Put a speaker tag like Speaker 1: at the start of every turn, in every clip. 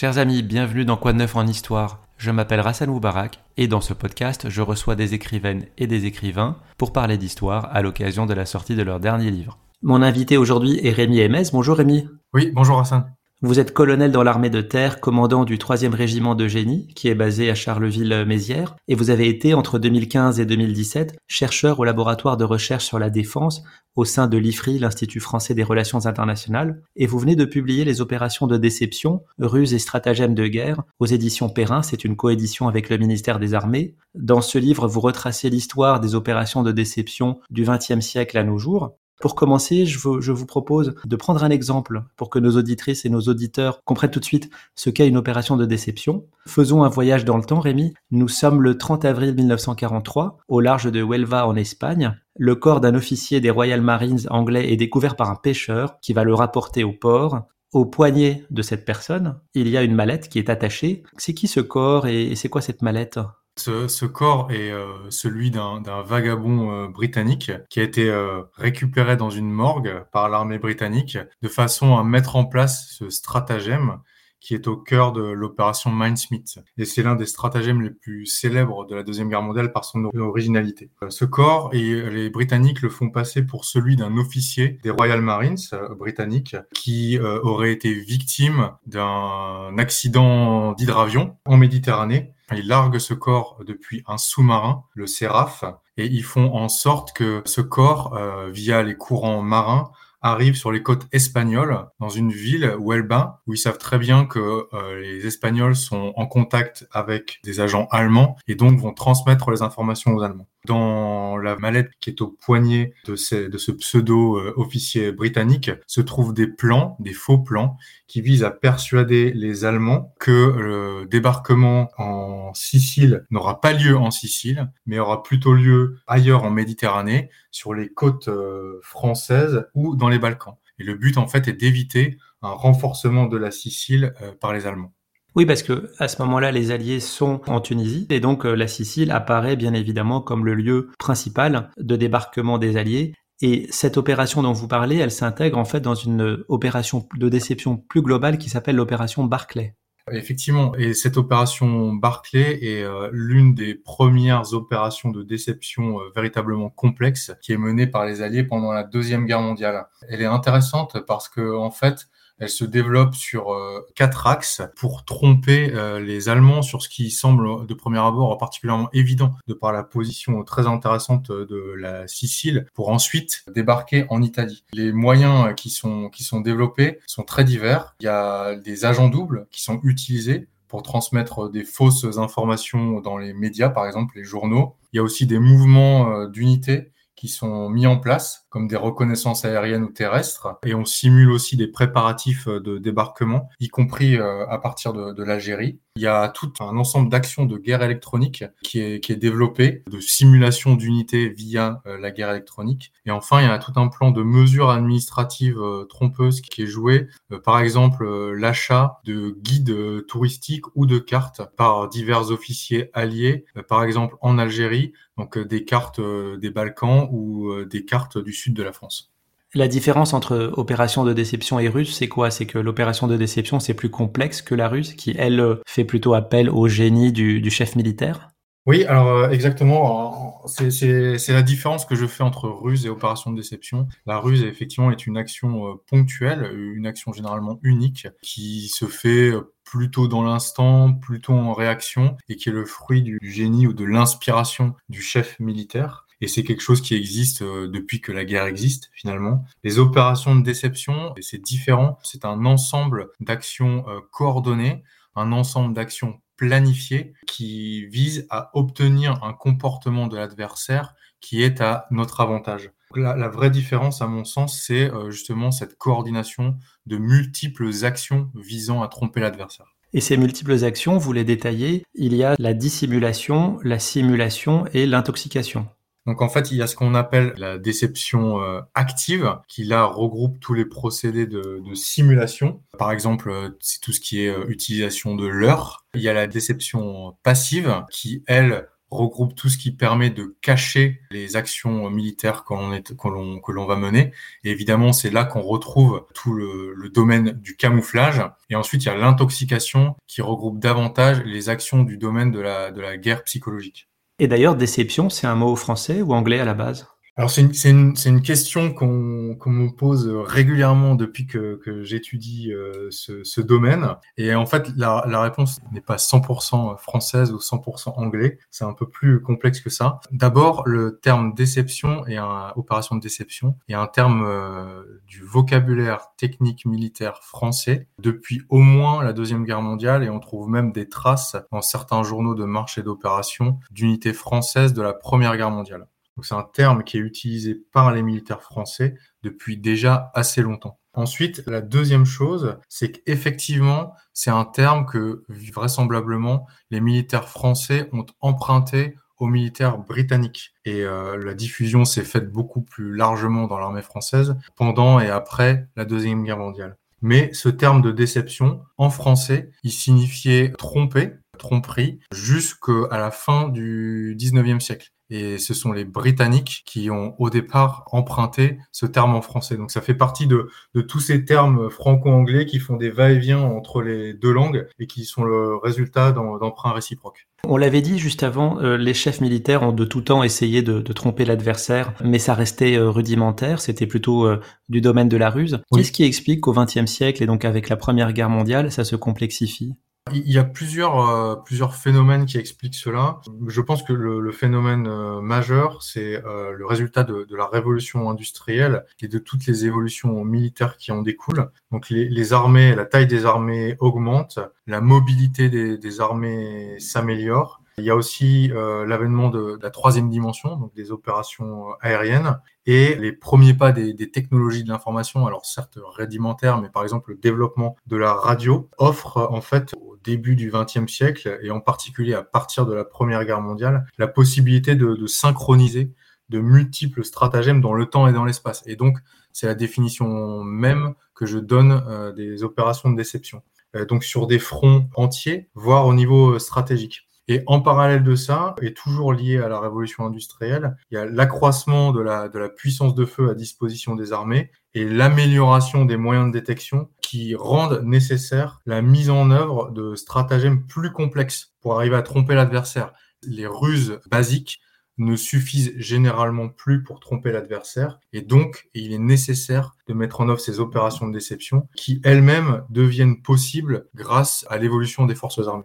Speaker 1: Chers amis, bienvenue dans Quoi de neuf en histoire. Je m'appelle Rassan Moubarak et dans ce podcast, je reçois des écrivaines et des écrivains pour parler d'histoire à l'occasion de la sortie de leur dernier livre. Mon invité aujourd'hui est Rémi Hémez. Bonjour Rémi.
Speaker 2: Oui, bonjour Hassan.
Speaker 1: Vous êtes colonel dans l'armée de terre, commandant du 3e régiment de génie, qui est basé à Charleville-Mézières, et vous avez été, entre 2015 et 2017, chercheur au laboratoire de recherche sur la défense au sein de l'IFRI, l'Institut français des relations internationales, et vous venez de publier les opérations de déception, ruses et stratagèmes de guerre, aux éditions Perrin, c'est une coédition avec le ministère des Armées. Dans ce livre, vous retracez l'histoire des opérations de déception du XXe siècle à nos jours, pour commencer, je vous, propose de prendre un exemple pour que nos auditrices et nos auditeurs comprennent tout de suite ce qu'est une opération de déception. Faisons un voyage dans le temps, Rémi. Nous sommes le 30 avril 1943, au large de Huelva en Espagne. Le corps d'un officier des Royal Marines anglais est découvert par un pêcheur qui va le rapporter au port. Au poignet de cette personne, il y a une mallette qui est attachée. C'est qui ce corps et c'est quoi cette mallette?
Speaker 2: Ce, corps est euh, celui d'un vagabond euh, britannique qui a été euh, récupéré dans une morgue par l'armée britannique de façon à mettre en place ce stratagème qui est au cœur de l'opération Mindsmith. Et c'est l'un des stratagèmes les plus célèbres de la Deuxième Guerre mondiale par son originalité. Ce corps, et les Britanniques le font passer pour celui d'un officier des Royal Marines britanniques qui aurait été victime d'un accident d'hydravion en Méditerranée ils larguent ce corps depuis un sous-marin, le Séraph, et ils font en sorte que ce corps, euh, via les courants marins, arrive sur les côtes espagnoles, dans une ville, Huelva, où ils savent très bien que euh, les Espagnols sont en contact avec des agents allemands et donc vont transmettre les informations aux Allemands. Dans la mallette qui est au poignet de, ce pseudo-officier euh, britannique se trouvent des plans, des faux plans, qui visent à persuader les Allemands que le débarquement en Sicile n'aura pas lieu en Sicile, mais aura plutôt lieu ailleurs en Méditerranée, sur les côtes euh, françaises ou dans les Balkans. Et le but, en fait, est d'éviter un renforcement de la Sicile euh, par les Allemands.
Speaker 1: Oui, parce que à ce moment-là, les Alliés sont en Tunisie et donc euh, la Sicile apparaît bien évidemment comme le lieu principal de débarquement des Alliés. Et cette opération dont vous parlez, elle s'intègre en fait dans une opération de déception plus globale qui s'appelle l'opération Barclay.
Speaker 2: Effectivement, et cette opération Barclay est euh, l'une des premières opérations de déception euh, véritablement complexe qui est menée par les Alliés pendant la Deuxième Guerre mondiale. Elle est intéressante parce que en fait, elle se développe sur euh, quatre axes pour tromper euh, les Allemands sur ce qui semble de premier abord particulièrement évident de par la position très intéressante de la Sicile pour ensuite débarquer en Italie. Les moyens qui sont, qui sont développés sont très divers. Il y a des agents doubles qui sont utilisés pour transmettre des fausses informations dans les médias, par exemple les journaux. Il y a aussi des mouvements euh, d'unité qui sont mis en place, comme des reconnaissances aériennes ou terrestres, et on simule aussi des préparatifs euh, de débarquement, y compris euh, à partir de, l'Algérie. Il y a tout un ensemble d'actions de guerre électronique qui est, qui développé, de simulation d'unités via euh, la guerre électronique. Et enfin, il y a tout un plan de mesures administratives trompeuses qui est joué, par exemple l'achat de guides touristiques ou de cartes par divers officiers alliés, par exemple en Algérie, donc des cartes des Balkans ou des cartes du sud de la France.
Speaker 1: La différence entre opération de déception et russe, c'est quoi? C'est que l'opération de déception, c'est plus complexe que la russe, qui, elle, fait plutôt appel au génie du, chef militaire?
Speaker 2: Oui, alors exactement. C'est la différence que je fais entre ruse et opération de déception. La ruse, effectivement, est une action ponctuelle, une action généralement unique, qui se fait plutôt dans l'instant, plutôt en réaction, et qui est le fruit du génie ou de l'inspiration du chef militaire. Et c'est quelque chose qui existe euh, depuis que la guerre existe, finalement. Les opérations de déception, c'est différent. C'est un ensemble d'actions euh, coordonnées, un ensemble d'actions planifiées qui visent à obtenir un comportement de l'adversaire qui est à notre avantage. La, vraie différence, à mon sens, c'est euh, justement cette coordination de multiples actions visant à tromper l'adversaire.
Speaker 1: Et ces multiples actions, vous les détaillez, il y a la dissimulation, la simulation et l'intoxication.
Speaker 2: Donc en fait, il y a ce qu'on appelle la déception euh, active, qui là regroupe tous les procédés de, simulation. Par exemple, euh, c'est tout ce qui est utilisation de l'heure. Il y a la déception passive, qui elle regroupe tout ce qui permet de cacher les actions militaires que l'on va mener. Et évidemment, c'est là qu'on retrouve tout le, domaine du camouflage. Et ensuite, il y a l'intoxication qui regroupe davantage les actions du domaine de la guerre psychologique.
Speaker 1: Et d'ailleurs, déception, c'est un mot français ou anglais à la base?
Speaker 2: Alors c'est une, une, une, question qu'on qu'on me pose régulièrement depuis que, que j'étudie euh, ce, ce, domaine. Et en fait, la, la réponse n'est pas 100% française ou 100% anglais. C'est un peu plus complexe que ça. D'abord, le terme déception et un, opération de déception est un terme euh, du vocabulaire technique militaire français depuis au moins la Deuxième Guerre mondiale et on trouve même des traces dans certains journaux de marché d'opération d'unités françaises de la Première Guerre mondiale c'est un terme qui est utilisé par les militaires français depuis déjà assez longtemps. Ensuite, la deuxième chose, c'est qu'effectivement, c'est un terme que vraisemblablement les militaires français ont emprunté aux militaires britanniques. Et euh, la diffusion s'est faite beaucoup plus largement dans l'armée française pendant et après la Deuxième Guerre mondiale. Mais ce terme de déception, en français, il signifiait tromper, tromperie, jusqu'à la fin du 19e siècle. Et ce sont les Britanniques qui ont au départ emprunté ce terme en français. Donc ça fait partie de, de tous ces termes franco-anglais qui font des va-et-vient entre les deux langues et qui sont le résultat d'emprunts réciproques.
Speaker 1: On l'avait dit juste avant, euh, les chefs militaires ont de tout temps essayé de, de tromper l'adversaire, mais ça restait euh, rudimentaire, c'était plutôt euh, du domaine de la ruse. Qu'est-ce qui explique qu'au XXe siècle et donc avec la Première Guerre mondiale, ça se complexifie?
Speaker 2: Il y a plusieurs, euh, plusieurs phénomènes qui expliquent cela. Je pense que le, phénomène euh, majeur, c'est euh, le résultat de, la révolution industrielle et de toutes les évolutions militaires qui en découlent. Donc les, armées, la taille des armées augmente, la mobilité des, armées s'améliore. Il y a aussi l'avènement de, de, la troisième dimension, donc des opérations aériennes, et les premiers pas des, des technologies de l'information, alors certes rudimentaires, mais par exemple le développement de la radio, offre en fait début du XXe siècle, et en particulier à partir de la Première Guerre mondiale, la possibilité de, synchroniser de multiples stratagèmes dans le temps et dans l'espace. Et donc, c'est la définition même que je donne euh, des opérations de déception. Euh, donc sur des fronts entiers, voire au niveau euh, stratégique. Et en parallèle de ça, et toujours lié à la révolution industrielle, il y a l'accroissement de la, puissance de feu à disposition des armées et l'amélioration des moyens de détection qui rendent nécessaire la mise en œuvre de stratagèmes plus complexes pour arriver à tromper l'adversaire. Les ruses basiques ne suffisent généralement plus pour tromper l'adversaire et donc il est nécessaire de mettre en œuvre ces opérations de déception qui elles-mêmes deviennent possibles grâce à l'évolution des forces armées.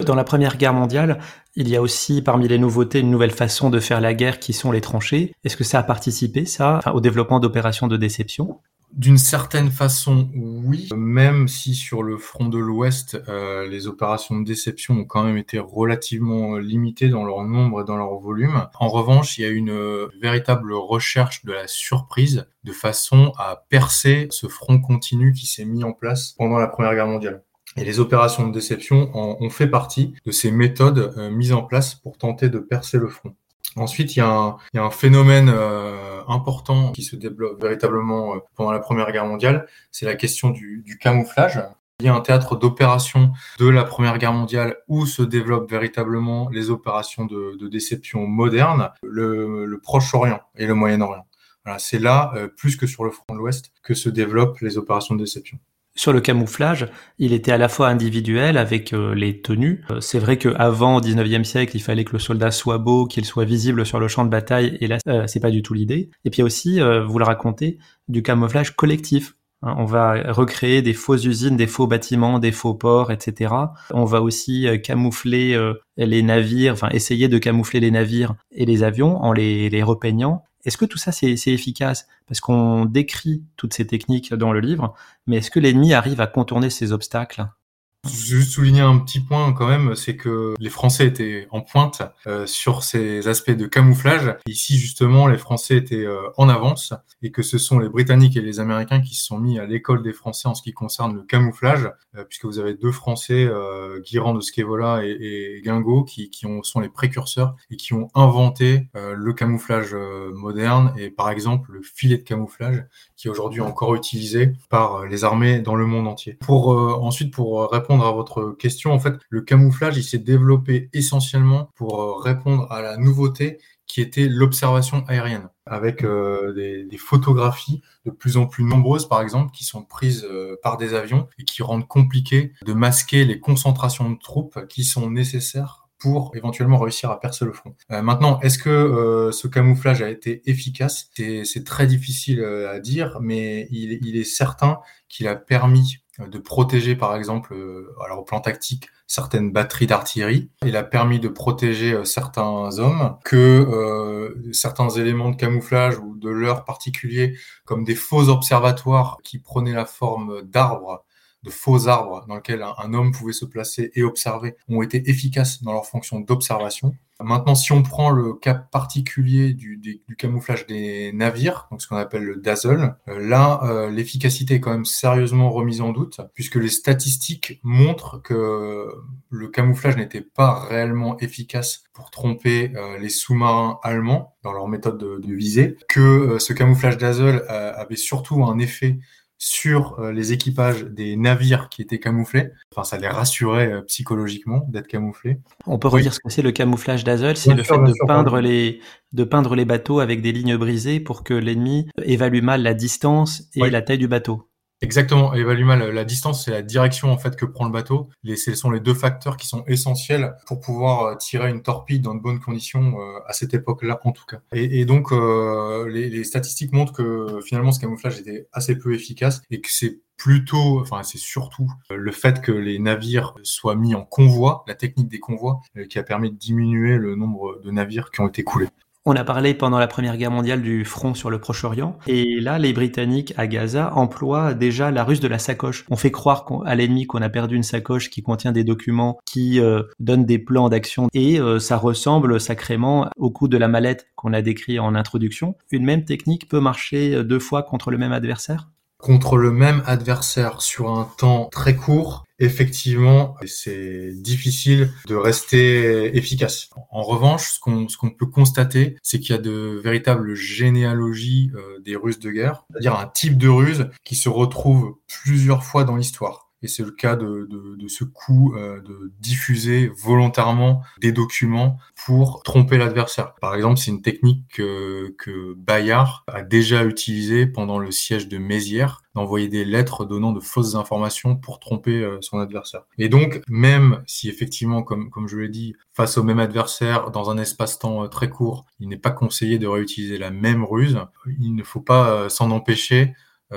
Speaker 1: Dans la Première Guerre mondiale, il y a aussi parmi les nouveautés une nouvelle façon de faire la guerre qui sont les tranchées. Est-ce que ça a participé, ça, au développement d'opérations de déception?
Speaker 2: D'une certaine façon, oui, même si sur le front de l'Ouest, euh, les opérations de déception ont quand même été relativement limitées dans leur nombre et dans leur volume. En revanche, il y a une euh, véritable recherche de la surprise de façon à percer ce front continu qui s'est mis en place pendant la Première Guerre mondiale. Et les opérations de déception ont fait partie de ces méthodes euh, mises en place pour tenter de percer le front. Ensuite, il y a un, phénomène euh, important qui se développe véritablement euh, pendant la Première Guerre mondiale, c'est la question du, camouflage. Il y a un théâtre d'opération de la Première Guerre mondiale où se développent véritablement les opérations de, déception modernes, le, Proche-Orient et le Moyen-Orient. C'est là, plus que sur le front de l'Ouest, que se développent les opérations de déception.
Speaker 1: Sur le camouflage, il était à la fois individuel avec euh, les tenues. Euh, c'est vrai qu'avant, au 19e siècle, il fallait que le soldat soit beau, qu'il soit visible sur le champ de bataille, et là, euh, c'est pas du tout l'idée. Et puis aussi, vous le racontez, du camouflage collectif. Hein, on va recréer des fausses usines, des faux bâtiments, des faux ports, etc. On va aussi camoufler les navires, enfin essayer de camoufler les navires et les avions en les, les repeignant. Est-ce que tout ça, c'est efficace? Parce qu'on décrit toutes ces techniques dans le livre, mais est-ce que l'ennemi arrive à contourner ces obstacles?
Speaker 2: Juste souligner un petit point quand même, c'est que les Français étaient en pointe euh, sur ces aspects de camouflage. Ici justement, les Français étaient euh, en avance et que ce sont les Britanniques et les Américains qui se sont mis à l'école des Français en ce qui concerne le camouflage, euh, puisque vous avez deux Français, euh, Guirand de Scevola et, et Guingot, qui, qui ont, sont les précurseurs et qui ont inventé euh, le camouflage moderne et par exemple le filet de camouflage qui est aujourd'hui encore utilisé par les armées dans le monde entier. Pour ensuite pour répondre à votre question, en fait, le camouflage, il s'est développé essentiellement pour répondre à la nouveauté qui était l'observation aérienne, avec euh, des, photographies de plus en plus nombreuses, par exemple, qui sont prises euh, par des avions et qui rendent compliqué de masquer les concentrations de troupes qui sont nécessaires pour éventuellement réussir à percer le front. Euh, maintenant, est-ce que euh, ce camouflage a été efficace? C'est très difficile à dire, mais il est certain qu'il a permis de protéger, par exemple, alors au plan tactique, certaines batteries d'artillerie. Il a permis de protéger euh, certains hommes que euh, certains éléments de camouflage ou de leurre particuliers, comme des faux observatoires qui prenaient la forme d'arbres, de faux arbres dans lesquels un, homme pouvait se placer et observer, ont été efficaces dans leur fonction d'observation. Maintenant, si on prend le cas particulier du, camouflage des navires, donc ce qu'on appelle le dazzle, euh, là, euh, l'efficacité est quand même sérieusement remise en doute, puisque les statistiques montrent que le camouflage n'était pas réellement efficace pour tromper euh, les sous-marins allemands dans leur méthode de, de visée, que ce camouflage dazzle avait surtout un effet sur euh, les équipages des navires qui étaient camouflés. Enfin, ça les rassurait euh, psychologiquement d'être camouflés.
Speaker 1: On peut redire ce que c'est le camouflage d'Azol, c'est le fait de peindre les de peindre les bateaux avec des lignes brisées pour que l'ennemi évalue mal la distance et la taille du bateau.
Speaker 2: Exactement, évalue mal la distance, c'est la direction en fait que prend le bateau. Les, ce sont les deux facteurs qui sont essentiels pour pouvoir euh, tirer une torpille dans de bonnes conditions euh, à cette époque-là en tout cas. Et, et donc euh, les, statistiques montrent que finalement ce camouflage était assez peu efficace et que c'est plutôt, enfin c'est surtout le fait que les navires soient mis en convoi, la technique des convois, qui a permis de diminuer le nombre de navires qui ont été coulés.
Speaker 1: On a parlé pendant la Première Guerre mondiale du front sur le Proche-Orient, et là, les Britanniques à Gaza emploient déjà la ruse de la sacoche. On fait croire à l'ennemi qu'on a perdu une sacoche qui contient des documents qui euh, donnent des plans d'action, et euh, ça ressemble sacrément au coup de la mallette qu'on a décrit en introduction. Une même technique peut marcher deux fois contre le même adversaire?
Speaker 2: Contre le même adversaire sur un temps très court, effectivement, c'est difficile de rester efficace. En revanche, ce qu'on ce qu'on peut constater, c'est qu'il y a de véritables généalogies euh, des ruses de guerre, c'est-à-dire un type de ruse qui se retrouve plusieurs fois dans l'histoire et c'est le cas de, ce coup euh, de diffuser volontairement des documents pour tromper l'adversaire. Par exemple, c'est une technique que, Bayard a déjà utilisée pendant le siège de Mézières, d'envoyer des lettres donnant de fausses informations pour tromper euh, son adversaire. Et donc, même si effectivement, comme, comme je l'ai dit, face au même adversaire, dans un espace-temps euh, très court, il n'est pas conseillé de réutiliser la même ruse, il ne faut pas s'en empêcher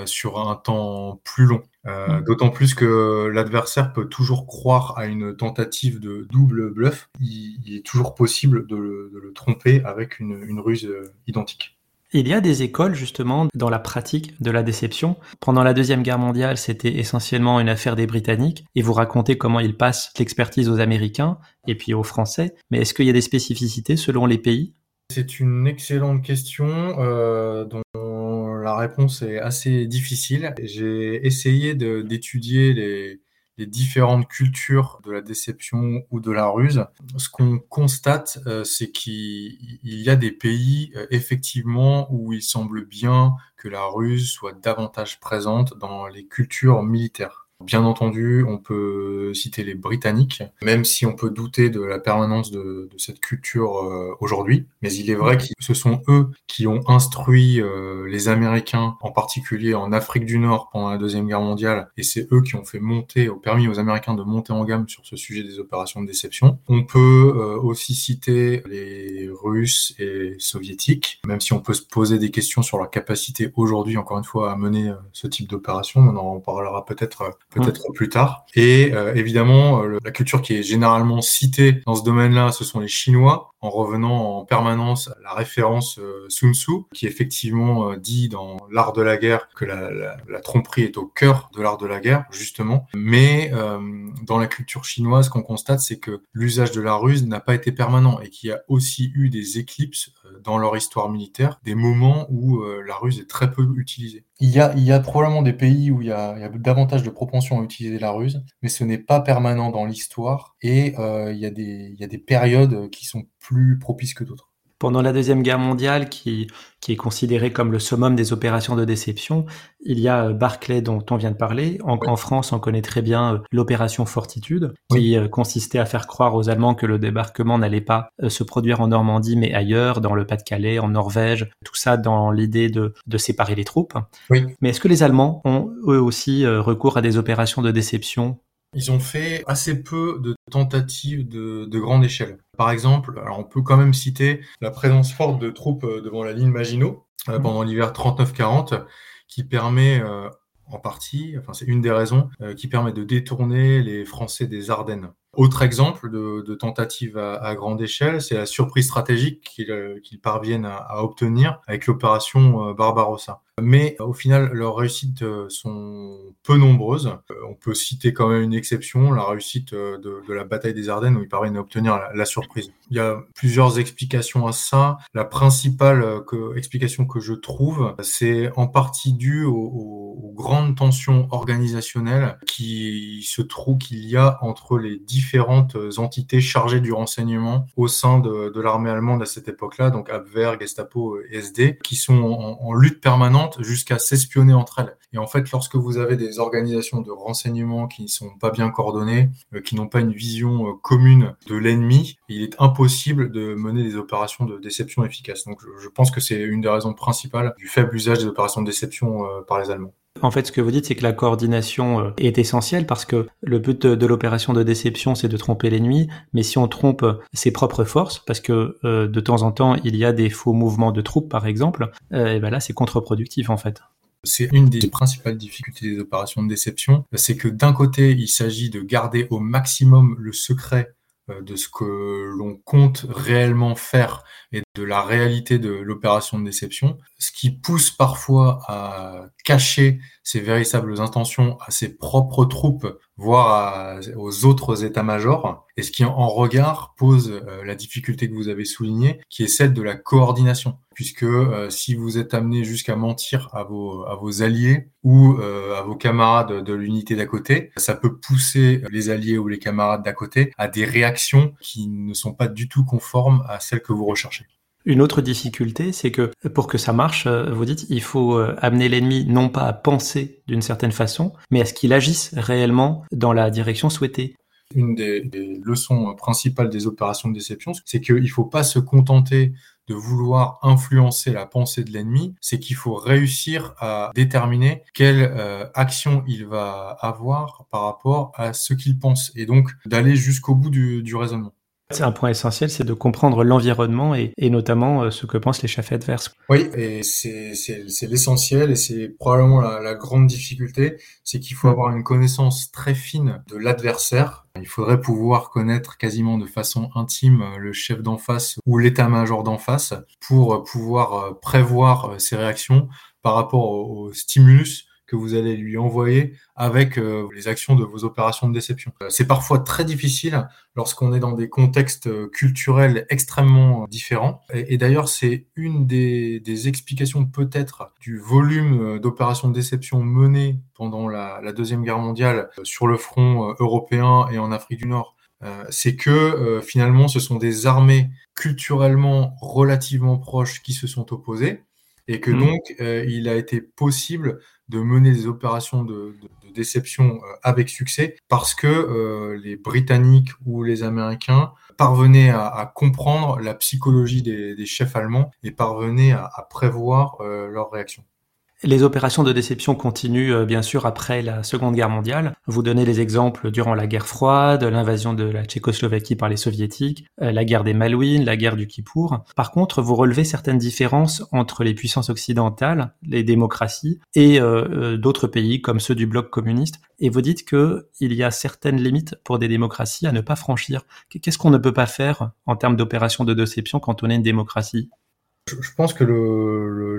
Speaker 2: sur un temps plus long. Euh, mm. D'autant plus que l'adversaire peut toujours croire à une tentative de double bluff. Il, est toujours possible de le, tromper avec une, ruse euh, identique.
Speaker 1: Il y a des écoles justement dans la pratique de la déception. Pendant la Deuxième Guerre mondiale, c'était essentiellement une affaire des Britanniques et vous racontez comment ils passent l'expertise aux Américains et puis aux Français. Mais est-ce qu'il y a des spécificités selon les pays?
Speaker 2: C'est une excellente question euh, dont la réponse est assez difficile. J'ai essayé d'étudier les, différentes cultures de la déception ou de la ruse. Ce qu'on constate, euh, c'est qu'il y a des pays, euh, effectivement, où il semble bien que la ruse soit davantage présente dans les cultures militaires. Bien entendu, on peut citer les Britanniques, même si on peut douter de la permanence de, de cette culture euh, aujourd'hui. Mais il est vrai que ce sont eux qui ont instruit euh, les Américains, en particulier en Afrique du Nord pendant la Deuxième Guerre mondiale, et c'est eux qui ont fait monter, ont permis aux Américains de monter en gamme sur ce sujet des opérations de déception. On peut euh, aussi citer les Russes et Soviétiques, même si on peut se poser des questions sur leur capacité aujourd'hui, encore une fois, à mener ce type d'opération. On en parlera peut-être peut-être plus tard. Et euh, évidemment, euh, la culture qui est généralement citée dans ce domaine-là, ce sont les Chinois, en revenant en permanence à la référence euh, Sun Tzu, qui effectivement dit dans l'art de la guerre que la, la, la, tromperie est au cœur de l'art de la guerre, justement. Mais dans la culture chinoise, ce qu'on constate, c'est que l'usage de la ruse n'a pas été permanent et qu'il y a aussi eu des éclipses dans leur histoire militaire, des moments où la ruse est très peu utilisée. Il y a, il y a probablement des pays où il y a, davantage de propension à utiliser la ruse, mais ce n'est pas permanent dans l'histoire et euh, il, y a des, il y a des périodes qui sont plus propices que d'autres.
Speaker 1: Pendant la Deuxième Guerre mondiale, qui, qui est considérée comme le summum des opérations de déception, il y a euh, Barclay dont on vient de parler. En, en France, on connaît très bien euh, l'opération Fortitude, qui euh, consistait à faire croire aux Allemands que le débarquement n'allait pas se produire en Normandie, mais ailleurs, dans le Pas-de-Calais, en Norvège, tout ça dans l'idée de, de séparer les troupes.
Speaker 2: Oui.
Speaker 1: Mais est-ce que les Allemands ont eux aussi recours à des opérations de déception
Speaker 2: ils ont fait assez peu de tentatives de, de, grande échelle. Par exemple, alors on peut quand même citer la présence forte de troupes euh, devant la ligne Maginot euh, mmh. pendant l'hiver 39-40, qui permet euh, en partie, enfin c'est une des raisons, euh, qui permet de détourner les Français des Ardennes. Autre exemple de, de tentative à, à, grande échelle, c'est la surprise stratégique qu'ils parviennent à, à, obtenir avec l'opération Barbarossa. Mais au final, leurs réussites sont peu nombreuses. On peut citer quand même une exception, la réussite de, de la bataille des Ardennes où ils parviennent à obtenir la, surprise. Il y a plusieurs explications à ça. La principale explication que je trouve, c'est en partie dû aux, grandes tensions organisationnelles qui se trouvent qu'il y a entre les différentes entités chargées du renseignement au sein de, l'armée allemande à cette époque-là, donc Abwehr, Gestapo SD, qui sont en lutte permanente jusqu'à s'espionner entre elles. Et en fait, lorsque vous avez des organisations de renseignement qui ne sont pas bien coordonnées, euh, qui n'ont pas une vision euh, commune de l'ennemi, il est impossible de mener des opérations de déception efficaces. Donc je, pense que c'est une des raisons principales du faible usage des opérations de déception euh, par les Allemands.
Speaker 1: En fait, ce que vous dites, c'est que la coordination euh, est essentielle parce que le but de, l'opération de déception, c'est de tromper l'ennemi. Mais si on trompe ses propres forces, parce que euh, de temps en temps, il y a des faux mouvements de troupes, par exemple, euh, et ben là, c'est contre-productif en fait.
Speaker 2: C'est une des principales difficultés des opérations de déception, c'est que d'un côté, il s'agit de garder au maximum le secret de ce que l'on compte réellement faire et de la réalité de l'opération de déception, ce qui pousse parfois à cacher ses véritables intentions à ses propres troupes, voire à, aux autres états-majors, et ce qui en regard pose euh, la difficulté que vous avez soulignée, qui est celle de la coordination, puisque euh, si vous êtes amené jusqu'à mentir à vos, à vos alliés ou euh, à vos camarades de l'unité d'à côté, ça peut pousser les alliés ou les camarades d'à côté à des réactions qui ne sont pas du tout conformes à celles que vous recherchez.
Speaker 1: Une autre difficulté, c'est que pour que ça marche, euh, vous dites, il faut euh, amener l'ennemi non pas à penser d'une certaine façon, mais à ce qu'il agisse réellement dans la direction souhaitée.
Speaker 2: Une des, leçons principales des opérations de déception, c'est qu'il ne faut pas se contenter de vouloir influencer la pensée de l'ennemi, c'est qu'il faut réussir à déterminer quelle euh, action il va avoir par rapport à ce qu'il pense, et donc d'aller jusqu'au bout du raisonnement.
Speaker 1: C'est un point essentiel, c'est de comprendre l'environnement et, et, notamment euh, ce que pensent les chefs adverses.
Speaker 2: Oui, et c'est l'essentiel et c'est probablement la, la, grande difficulté, c'est qu'il faut avoir une connaissance très fine de l'adversaire. Il faudrait pouvoir connaître quasiment de façon intime euh, le chef d'en face ou l'état-major d'en face pour pouvoir euh, prévoir ses réactions par rapport au, au stimulus que vous allez lui envoyer avec euh, les actions de vos opérations de déception. Euh, c'est parfois très difficile lorsqu'on est dans des contextes euh, culturels extrêmement différents. Et, et d'ailleurs, c'est une des, des explications peut-être du volume d'opérations de déception menées pendant la, la, Deuxième Guerre mondiale sur le front européen et en Afrique du Nord. Euh, c'est que euh, finalement, ce sont des armées culturellement relativement proches qui se sont opposées et que mmh. donc euh, il a été possible de mener des opérations de, déception euh, avec succès parce que euh, les Britanniques ou les Américains parvenaient à, comprendre la psychologie des, chefs allemands et parvenaient à, à prévoir euh, leurs réactions.
Speaker 1: Les opérations de déception continuent euh, bien sûr après la Seconde Guerre mondiale. Vous donnez les exemples durant la guerre froide, l'invasion de la Tchécoslovaquie par les soviétiques, euh, la guerre des Malouines, la guerre du Kippour. Par contre, vous relevez certaines différences entre les puissances occidentales, les démocraties, et euh, d'autres pays comme ceux du bloc communiste. Et vous dites que il y a certaines limites pour des démocraties à ne pas franchir. Qu'est-ce qu'on ne peut pas faire en termes d'opérations de déception quand on est une démocratie?
Speaker 2: Je pense que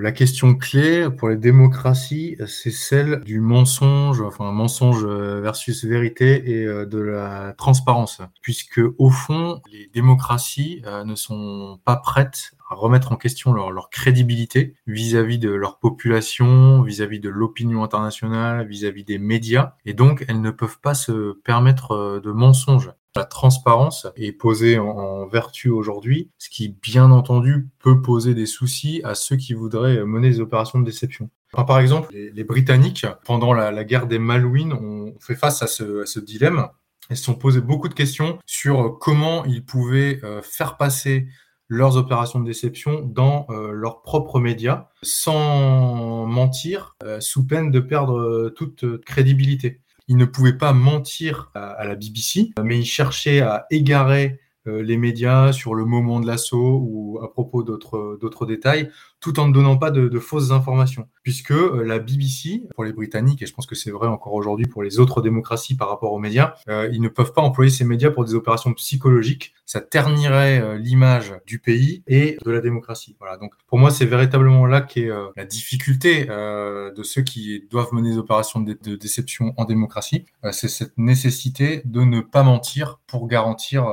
Speaker 2: la question clé pour les démocraties, c'est celle du mensonge, enfin mensonge versus vérité et euh, de la transparence, puisque au fond, les démocraties euh, ne sont pas prêtes à remettre en question leur, leur crédibilité vis-à-vis -vis de leur population, vis-à-vis -vis de l'opinion internationale, vis-à-vis -vis des médias, et donc elles ne peuvent pas se permettre euh, de mensonges. La transparence est posée en, vertu aujourd'hui, ce qui, bien entendu, peut poser des soucis à ceux qui voudraient mener des opérations de déception. par exemple, les, Britanniques, pendant la, guerre des Malouines, ont fait face à ce, dilemme et se sont posé beaucoup de questions sur comment ils pouvaient euh, faire passer leurs opérations de déception dans euh, leurs propres médias sans mentir, euh, sous peine de perdre toute crédibilité. Ils ne pouvaient pas mentir à, la BBC, mais ils cherchaient à égarer les médias sur le moment de l'assaut ou à propos d'autres détails tout en ne donnant pas de, fausses informations. Puisque euh, la BBC, pour les Britanniques, et je pense que c'est vrai encore aujourd'hui pour les autres démocraties par rapport aux médias, euh, ils ne peuvent pas employer ces médias pour des opérations psychologiques. Ça ternirait euh, l'image du pays et de la démocratie. Voilà. Donc pour moi, c'est véritablement là qu'est la difficulté de ceux qui doivent mener des opérations de déception en démocratie. c'est cette nécessité de ne pas mentir pour garantir,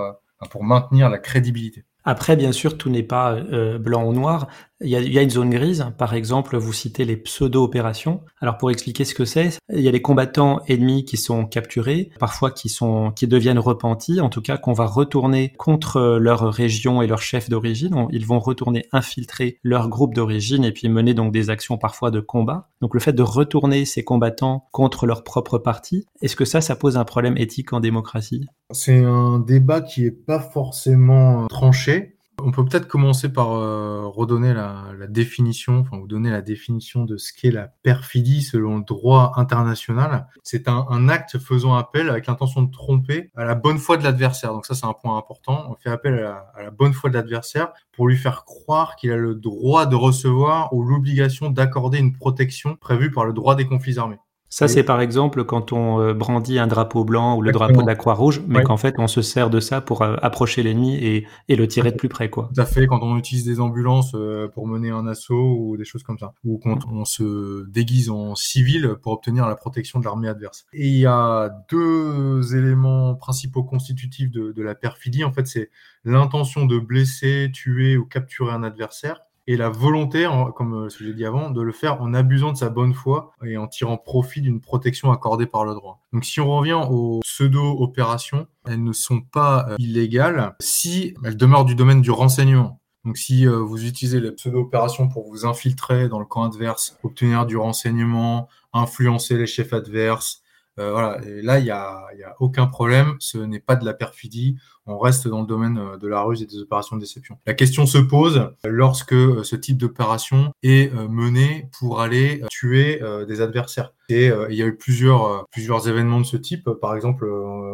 Speaker 2: pour maintenir la crédibilité.
Speaker 1: Après, bien sûr, tout n'est pas euh, blanc ou noir. Il y, a, il y, a, une zone grise. Par exemple, vous citez les pseudo-opérations. Alors, pour expliquer ce que c'est, il y a les combattants ennemis qui sont capturés, parfois qui sont, qui deviennent repentis, en tout cas qu'on va retourner contre leur région et leur chef d'origine. Ils vont retourner infiltrer leur groupe d'origine et puis mener donc des actions parfois de combat. Donc, le fait de retourner ces combattants contre leur propre parti, est-ce que ça, ça pose un problème éthique en démocratie?
Speaker 2: C'est un débat qui est pas forcément tranché on peut peut-être commencer par euh, redonner la, définition, enfin vous donner la définition de ce qu'est la perfidie selon le droit international. C'est un, acte faisant appel avec l'intention de tromper à la bonne foi de l'adversaire. Donc ça c'est un point important. On fait appel à la bonne foi de l'adversaire pour lui faire croire qu'il a le droit de recevoir ou l'obligation d'accorder une protection prévue par le droit des conflits armés.
Speaker 1: Ça, c'est par exemple quand on euh, brandit un drapeau blanc ou le drapeau de la Croix-Rouge, mais qu'en fait, on se sert de ça pour euh, approcher l'ennemi et, et, le tirer de plus près. Quoi.
Speaker 2: Tout à fait, quand on utilise des ambulances euh, pour mener un assaut ou des choses comme ça. Ou quand on se déguise en civil pour obtenir la protection de l'armée adverse. Et il y a deux éléments principaux constitutifs de, de la perfidie. En fait, c'est l'intention de blesser, tuer ou capturer un adversaire et la volonté, comme euh, ce que j'ai dit avant, de le faire en abusant de sa bonne foi et en tirant profit d'une protection accordée par le droit. Donc si on revient aux pseudo-opérations, elles ne sont pas euh, illégales si elles demeurent du domaine du renseignement. Donc si euh, vous utilisez les pseudo-opérations pour vous infiltrer dans le camp adverse, obtenir du renseignement, influencer les chefs adverses, euh, voilà, et là, il n'y a, y a aucun problème, ce n'est pas de la perfidie, on reste dans le domaine euh, de la ruse et des opérations de déception. La question se pose lorsque euh, ce type d'opération est mené pour aller tuer des adversaires. Et il y a eu plusieurs, plusieurs événements de ce type, par exemple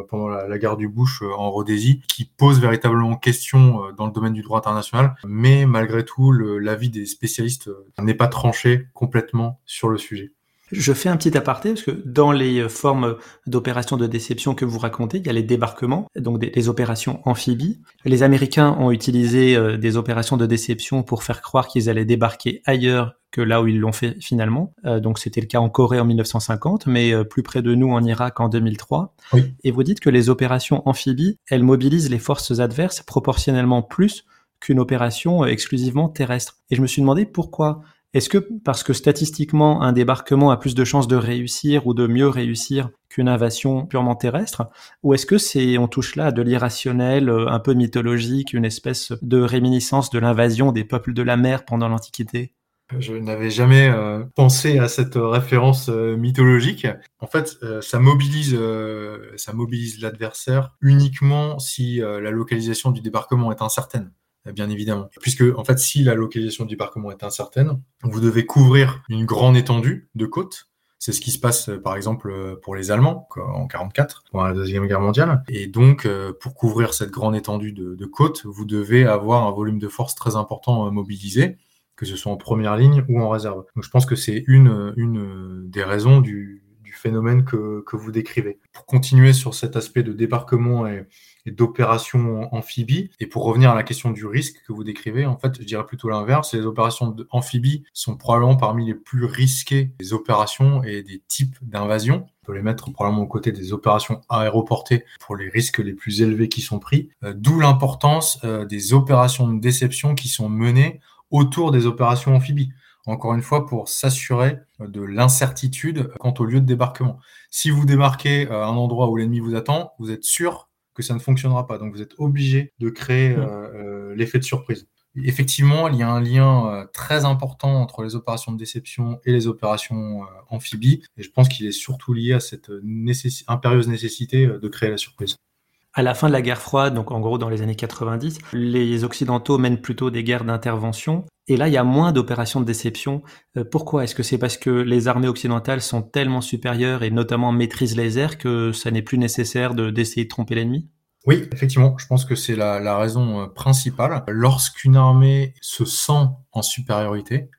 Speaker 2: pendant la, guerre du Bush en Rhodésie, qui posent véritablement question dans le domaine du droit international, mais malgré tout, l'avis des spécialistes n'est pas tranché complètement sur le sujet.
Speaker 1: Je fais un petit aparté parce que dans les formes d'opérations de déception que vous racontez, il y a les débarquements, donc des, opérations amphibies. Les Américains ont utilisé euh, des opérations de déception pour faire croire qu'ils allaient débarquer ailleurs que là où ils l'ont fait finalement. Euh, donc c'était le cas en Corée en 1950, mais euh, plus près de nous en Irak en 2003. Et vous dites que les opérations amphibies, elles mobilisent les forces adverses proportionnellement plus qu'une opération exclusivement terrestre. Et je me suis demandé pourquoi est-ce que parce que statistiquement un débarquement a plus de chances de réussir ou de mieux réussir qu'une invasion purement terrestre, ou est-ce que c'est on touche là à de l'irrationnel, euh, un peu mythologique, une espèce de réminiscence de l'invasion des peuples de la mer pendant l'Antiquité?
Speaker 2: Je n'avais jamais euh, pensé à cette référence euh, mythologique. En fait, ça mobilise, ça mobilise l'adversaire uniquement si la localisation du débarquement est incertaine bien évidemment. Puisque, en fait, si la localisation du débarquement est incertaine, vous devez couvrir une grande étendue de côtes. C'est ce qui se passe, euh, par exemple, euh, pour les Allemands en 44, pendant la Deuxième Guerre mondiale. Et donc, euh, pour couvrir cette grande étendue de, de côtes, vous devez avoir un volume de force très important mobilisé, que ce soit en première ligne ou en réserve. Donc, je pense que c'est une, une des raisons du, du phénomène que, que vous décrivez. Pour continuer sur cet aspect de débarquement et, et d'opérations amphibies. Et pour revenir à la question du risque que vous décrivez, en fait, je dirais plutôt l'inverse. Les opérations amphibies sont probablement parmi les plus risquées des opérations et des types d'invasion. On peut les mettre probablement aux côtés des opérations aéroportées pour les risques les plus élevés qui sont pris. Euh, d'où l'importance euh, des opérations de déception qui sont menées autour des opérations amphibies encore une fois, pour s'assurer de l'incertitude quant au lieu de débarquement. Si vous débarquez à un endroit où l'ennemi vous attend, vous êtes sûr que ça ne fonctionnera pas. Donc vous êtes obligé de créer mmh. l'effet de surprise. Effectivement, il y a un lien très important entre les opérations de déception et les opérations amphibies, et je pense qu'il est surtout lié à cette impérieuse nécessité de créer la surprise.
Speaker 1: À la fin de la guerre froide, donc en gros dans les années 90, les Occidentaux mènent plutôt des guerres d'intervention. Et là, il y a moins d'opérations de déception. Euh, pourquoi? Est-ce que c'est parce que les armées occidentales sont tellement supérieures et notamment maîtrisent les airs que ça n'est plus nécessaire d'essayer de, tromper l'ennemi?
Speaker 2: Oui, effectivement, je pense que c'est la, raison euh, principale. Lorsqu'une armée se sent en supériorité,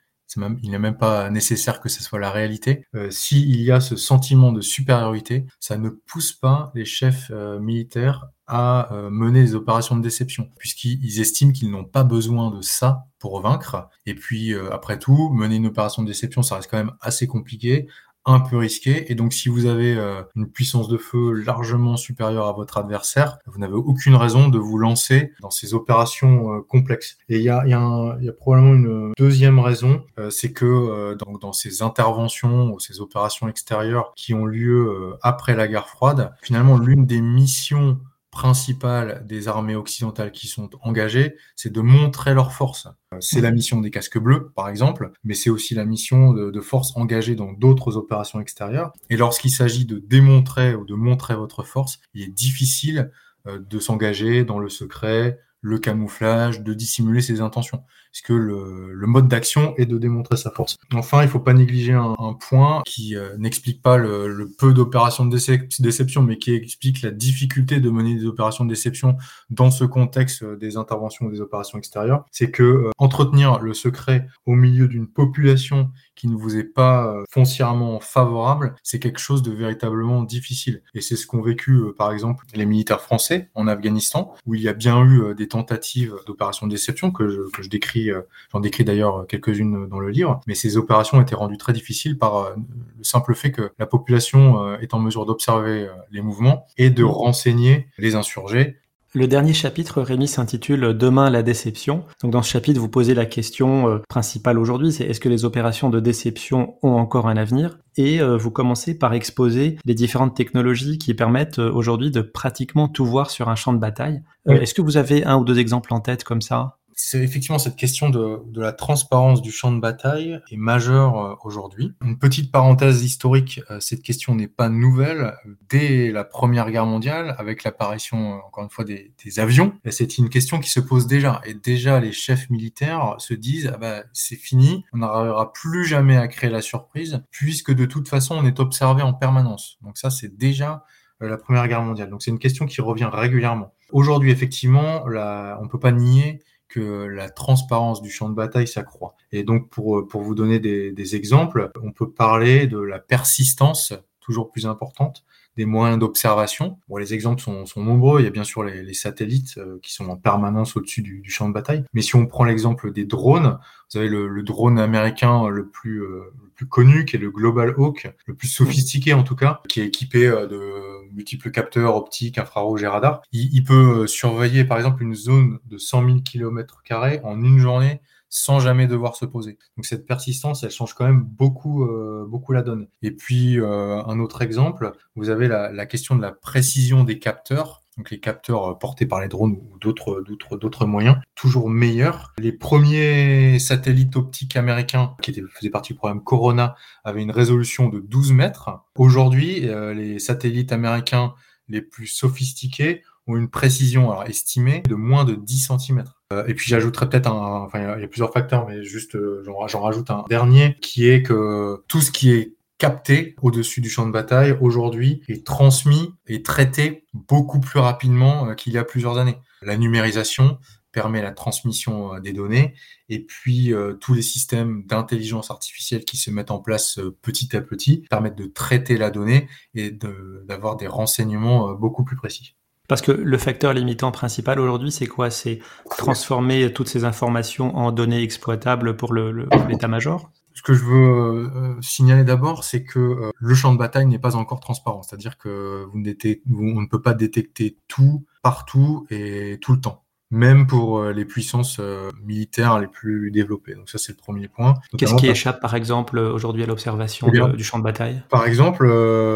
Speaker 2: il n'est même pas nécessaire que ce soit la réalité. Euh, S'il y a ce sentiment de supériorité, ça ne pousse pas les chefs euh, militaires à euh, mener des opérations de déception, puisqu'ils estiment qu'ils n'ont pas besoin de ça pour vaincre. Et puis, euh, après tout, mener une opération de déception, ça reste quand même assez compliqué un peu risqué. Et donc, si vous avez euh, une puissance de feu largement supérieure à votre adversaire, vous n'avez aucune raison de vous lancer dans ces opérations complexes. Et il y a, y, a y a, probablement une deuxième raison, c'est que dans, dans, ces interventions ou ces opérations extérieures qui ont lieu après la guerre froide, finalement, l'une des missions principale des armées occidentales qui sont engagées, c'est de montrer leur force. C'est la mission des casques bleus, par exemple, mais c'est aussi la mission de, de forces engagées dans d'autres opérations extérieures. Et lorsqu'il s'agit de démontrer ou de montrer votre force, il est difficile euh, de s'engager dans le secret, le camouflage, de dissimuler ses intentions. Parce que le, le mode d'action est de démontrer sa force? Enfin, il faut pas négliger un, un point qui euh, n'explique pas le, le peu d'opérations de déception, mais qui explique la difficulté de mener des opérations de déception dans ce contexte euh, des interventions ou des opérations extérieures. C'est que euh, entretenir le secret au milieu d'une population qui ne vous est pas foncièrement favorable, c'est quelque chose de véritablement difficile. Et c'est ce qu'ont vécu, par exemple, les militaires français en Afghanistan, où il y a bien eu des tentatives d'opérations de déception que je, que je décris, euh, j'en décris d'ailleurs quelques-unes dans le livre, mais ces opérations étaient rendues très difficiles par euh, le simple fait que la population euh, est en mesure d'observer les mouvements et de renseigner les insurgés
Speaker 1: le dernier chapitre, Rémi, s'intitule Demain la déception. Donc dans ce chapitre, vous posez la question principale aujourd'hui, c'est est-ce que les opérations de déception ont encore un avenir? Et vous commencez par exposer les différentes technologies qui permettent aujourd'hui de pratiquement tout voir sur un champ de bataille. Est-ce que vous avez un ou deux exemples en tête comme ça?
Speaker 2: C'est effectivement cette question de, la transparence du champ de bataille est majeure euh, aujourd'hui. Une petite parenthèse historique, euh, cette question n'est pas nouvelle. Dès la Première Guerre mondiale, avec l'apparition, euh, encore une fois, des, avions, c'est une question qui se pose déjà. Et déjà, les chefs militaires se disent, ah bah, c'est fini, on n'arrivera plus jamais à créer la surprise, puisque de toute façon, on est observé en permanence. Donc ça, c'est déjà la Première Guerre mondiale. Donc c'est une question qui revient régulièrement. Aujourd'hui, effectivement, on ne peut pas nier que la transparence du champ de bataille s'accroît. Et donc, pour, pour vous donner des, des, exemples, on peut parler de la persistance toujours plus importante des moyens d'observation. Bon, les exemples sont, sont, nombreux. Il y a bien sûr les, les satellites euh, qui sont en permanence au-dessus du, du, champ de bataille. Mais si on prend l'exemple des drones, vous avez le, le drone américain le plus, euh, le plus connu, qui est le Global Hawk, le plus sophistiqué en tout cas, qui est équipé euh, de multiples capteurs optiques, infrarouges et radars. Il, peut euh, surveiller par exemple une zone de 100 000 km en une journée sans jamais devoir se poser. Donc cette persistance, elle change quand même beaucoup, euh, beaucoup la donne. Et puis euh, un autre exemple, vous avez la, la, question de la précision des capteurs. Donc les capteurs portés par les drones ou d'autres, d'autres, d'autres moyens, toujours meilleurs. Les premiers satellites optiques américains, qui étaient, faisaient partie du programme Corona, avaient une résolution de 12 mètres. Aujourd'hui, euh, les satellites américains les plus sophistiqués ont une précision alors, estimée de moins de 10 cm. Euh, et puis j'ajouterais peut-être un, enfin il y, a plusieurs facteurs, mais juste euh, j'en rajoute un dernier, qui est que tout ce qui est capté au-dessus du champ de bataille aujourd'hui est transmis et traité beaucoup plus rapidement euh, qu'il y a plusieurs années. La numérisation permet la transmission des données et puis tous les systèmes d'intelligence artificielle qui se mettent en place petit à petit permettent de traiter la donnée et d'avoir des renseignements beaucoup plus précis.
Speaker 1: Parce que le facteur limitant principal aujourd'hui, c'est quoi? C'est transformer toutes ces informations en données exploitables pour l'état-major?
Speaker 2: Ce que je veux euh, signaler d'abord, c'est que euh, le champ de bataille n'est pas encore transparent. C'est-à-dire que vous, vous, on ne peut pas détecter tout, partout et tout le temps. Même pour les puissances militaires les plus développées. Donc ça, c'est le premier point.
Speaker 1: Qu'est-ce qui échappe, par exemple, aujourd'hui à l'observation eh du champ de bataille?
Speaker 2: Par exemple,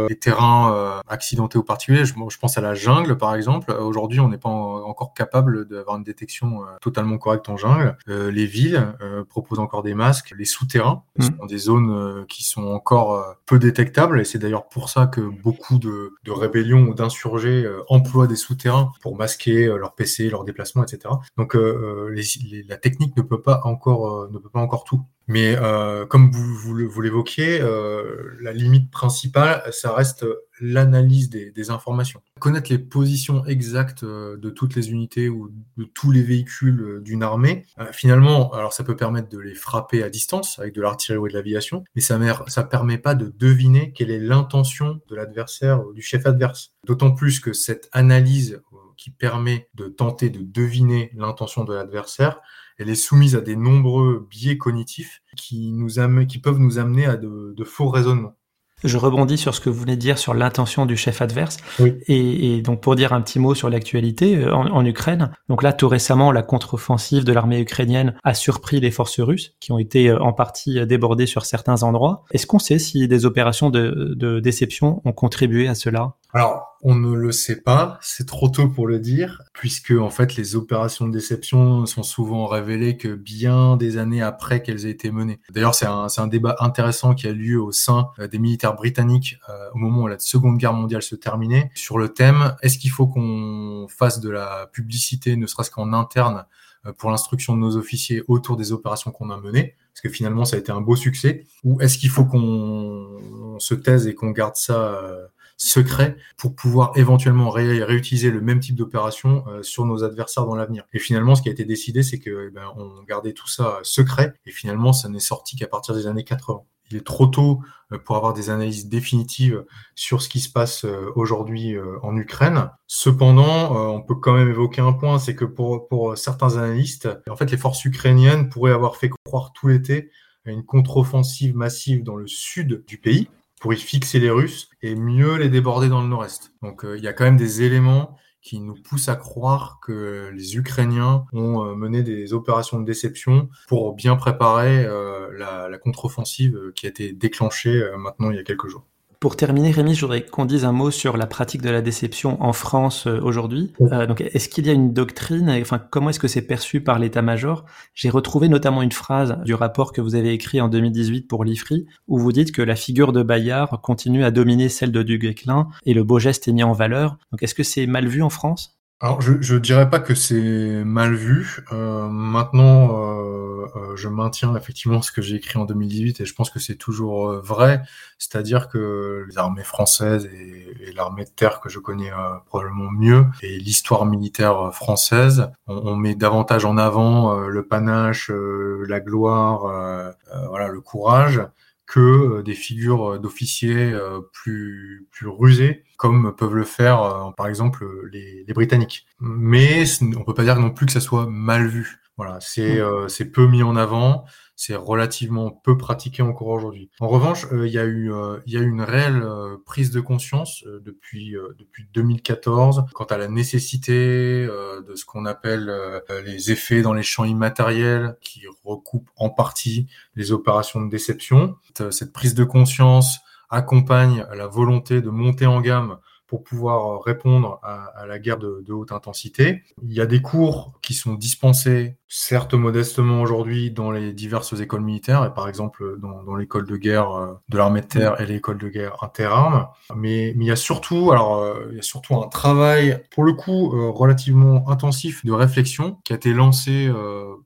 Speaker 2: les terrains accidentés ou particuliers. Je, je, pense à la jungle, par exemple. Aujourd'hui, on n'est pas encore capable d'avoir une détection totalement correcte en jungle. les villes proposent encore des masques. Les souterrains mmh. sont des zones qui sont encore peu détectables, et c'est d'ailleurs pour ça que beaucoup de, de rébellions ou d'insurgés euh, emploient des souterrains pour masquer euh, leurs PC, leurs déplacements, Donc euh, la technique ne peut pas encore ne peut pas encore tout. Mais euh, comme vous, l'évoquiez, euh, la limite principale, ça reste l'analyse des, informations. Connaître les positions exactes euh, de toutes les unités ou de tous les véhicules euh, d'une armée, euh, finalement, alors ça peut permettre de les frapper à distance avec de l'artillerie ou de l'aviation, mais ça ne permet pas de deviner quelle est l'intention de l'adversaire ou du chef adverse. D'autant plus que cette analyse qui permet de tenter de deviner l'intention de l'adversaire, elle est soumise à des nombreux biais cognitifs qui, nous qui peuvent nous amener à de, faux raisonnements.
Speaker 1: Je rebondis sur ce que vous venez de dire sur l'intention du chef adverse. Et, donc pour dire un petit mot sur l'actualité euh, en, Ukraine. Donc là, tout récemment, la contre-offensive de l'armée ukrainienne a surpris les forces russes, qui ont été euh, en partie euh, débordées sur certains endroits. Est-ce qu'on sait si des opérations de, de déception ont contribué à cela?
Speaker 2: Alors, on ne le sait pas, c'est trop tôt pour le dire, puisque en fait les opérations de déception sont souvent révélées que bien des années après qu'elles aient été menées. D'ailleurs, c'est un, un, débat intéressant qui a lieu au sein euh, des militaires britanniques euh, au moment où la Seconde Guerre mondiale se terminait, sur le thème est-ce qu'il faut qu'on fasse de la publicité, ne serait-ce qu'en interne, euh, pour l'instruction de nos officiers autour des opérations qu'on a menées? Parce que finalement ça a été un beau succès, ou est-ce qu'il faut qu'on se taise et qu'on garde ça secret pour pouvoir éventuellement réutiliser le même type d'opération euh, sur nos adversaires dans l'avenir. Et finalement, ce qui a été décidé, c'est que eh ben, on gardait tout ça secret et finalement, ça n'est sorti qu'à partir des années 80 il est trop tôt euh, pour avoir des analyses définitives sur ce qui se passe euh, aujourd'hui en Ukraine. Cependant, on peut quand même évoquer un point, c'est que pour, pour certains analystes, en fait, les forces ukrainiennes pourraient avoir fait croire tout l'été à une contre-offensive massive dans le sud du pays, pour y fixer les Russes et mieux les déborder dans le nord-est. Donc euh, il y a quand même des éléments qui nous poussent à croire que les Ukrainiens ont euh, mené des opérations de déception pour bien préparer euh, la, la contre-offensive qui a été déclenchée maintenant il y a quelques jours.
Speaker 1: Pour terminer, Rémi, je voudrais qu'on dise un mot sur la pratique de la déception en France euh, aujourd'hui. Euh, donc, est-ce qu'il y a une doctrine Enfin, comment est-ce que c'est perçu par l'état-major? J'ai retrouvé notamment une phrase du rapport que vous avez écrit en 2018 pour l'IFRI, où vous dites que la figure de Bayard continue à dominer celle de Duguay-Clin et le beau geste est mis en valeur. Donc, est-ce que c'est mal vu en France?
Speaker 2: Alors, je, je dirais pas que c'est mal vu. Euh, maintenant, euh, je maintiens effectivement ce que j'ai écrit en 2018 et je pense que c'est toujours euh, vrai. C'est-à-dire que les armées françaises et, l'armée de terre que je connais euh, probablement mieux et l'histoire militaire française, on, met davantage en avant le panache, la gloire, voilà, le courage que euh, des figures euh, d'officiers euh, plus, plus rusés, comme peuvent le faire, par exemple, les, les Britanniques. Mais on peut pas dire non plus que ça soit mal vu. Voilà, c'est mmh. c'est peu mis en avant c'est relativement peu pratiqué encore aujourd'hui. En revanche, euh, il y a eu euh, il y a eu une réelle euh, prise de conscience depuis depuis 2014 quant à la nécessité de ce qu'on appelle les effets dans les champs immatériels qui recoupent en partie les opérations de déception. Cette prise de conscience accompagne la volonté de monter en gamme pour pouvoir euh, répondre à, la guerre de, haute intensité. Il y a des cours qui sont dispensés, certes modestement aujourd'hui, dans les diverses écoles militaires, et par exemple dans, l'école de guerre euh, de l'armée de terre et l'école de guerre interarmes. Mais, mais il y a surtout, alors, euh, il y a surtout un travail, pour le coup, relativement intensif de réflexion qui a été lancé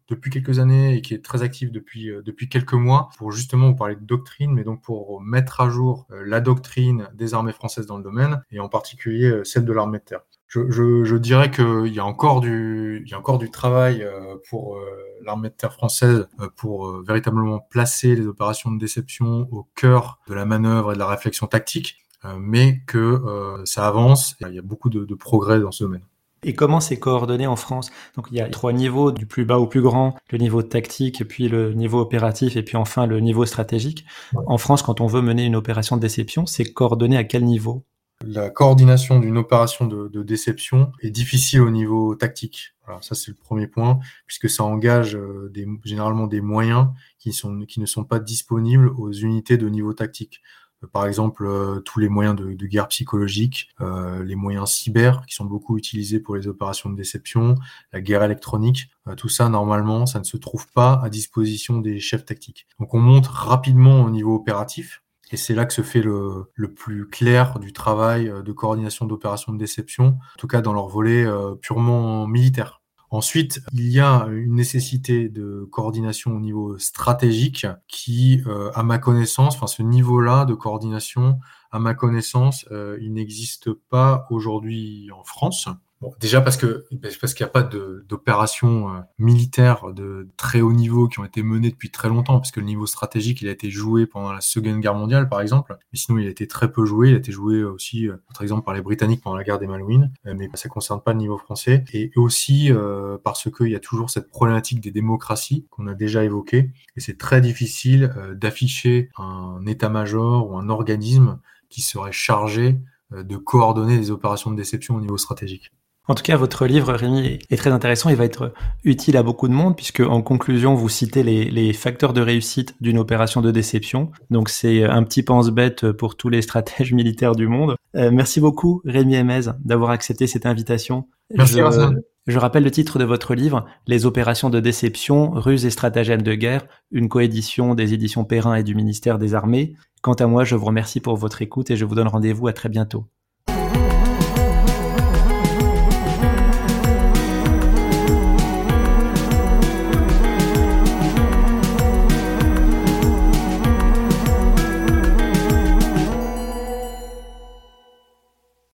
Speaker 2: depuis quelques années et qui est très actif depuis, depuis quelques mois pour justement vous parler de doctrine, mais donc pour mettre à jour la doctrine des armées françaises dans le domaine et en particulier euh, celle de l'armée de terre. Je, je, je dirais qu'il y a encore du, il y a encore du travail euh, pour euh, l'armée de terre française pour véritablement placer les opérations de déception au cœur de la manœuvre et de la réflexion tactique, mais que ça avance. Et il y a beaucoup de, de progrès dans ce domaine.
Speaker 1: Et comment c'est coordonné en France? Donc il y a trois niveaux, du plus bas au plus grand, le niveau tactique, puis le niveau opératif, et puis enfin le niveau stratégique. En France, quand on veut mener une opération de déception, c'est coordonné à quel niveau?
Speaker 2: La coordination d'une opération de, déception est difficile au niveau tactique. Ça c'est le premier point, puisque ça engage euh, généralement des moyens qui, ne sont pas disponibles aux unités de niveau tactique. Euh, par exemple, euh, tous les moyens de, guerre psychologique, les moyens cyber qui sont beaucoup utilisés pour les opérations de déception, la guerre électronique, tout ça normalement, ça ne se trouve pas à disposition des chefs tactiques. Donc on monte rapidement au niveau opératif. Et c'est là que se fait le, plus clair du travail de coordination d'opérations de déception, en tout cas dans leur volet purement militaire. Ensuite, il y a une nécessité de coordination au niveau stratégique qui, euh, à ma connaissance, enfin ce niveau-là de coordination, à ma connaissance, euh, il n'existe pas aujourd'hui en France. Bon, déjà parce que parce qu'il n'y a pas d'opérations euh, militaires de très haut niveau qui ont été menées depuis très longtemps, parce que le niveau stratégique il a été joué pendant la Seconde Guerre mondiale par exemple, mais sinon il a été très peu joué. Il a été joué aussi, euh, par exemple, par les Britanniques pendant la guerre des Malouines, euh, mais ça concerne pas le niveau français. Et aussi parce qu'il y a toujours cette problématique des démocraties qu'on a déjà évoquée, et c'est très difficile d'afficher un état-major ou un organisme qui serait chargé de coordonner les opérations de déception au niveau stratégique.
Speaker 1: En tout cas, votre livre, Rémi, est très intéressant. Il va être utile à beaucoup de monde puisque, en conclusion, vous citez les, facteurs de réussite d'une opération de déception. Donc, c'est un petit pense-bête pour tous les stratèges militaires du monde. Euh, merci beaucoup, Rémi Emez, d'avoir accepté cette invitation.
Speaker 2: Merci,
Speaker 1: je, je rappelle le titre de votre livre, Les opérations de déception, ruses et stratagèmes de guerre, une coédition des éditions Perrin et du ministère des Armées. Quant à moi, je vous remercie pour votre écoute et je vous donne rendez-vous à très bientôt.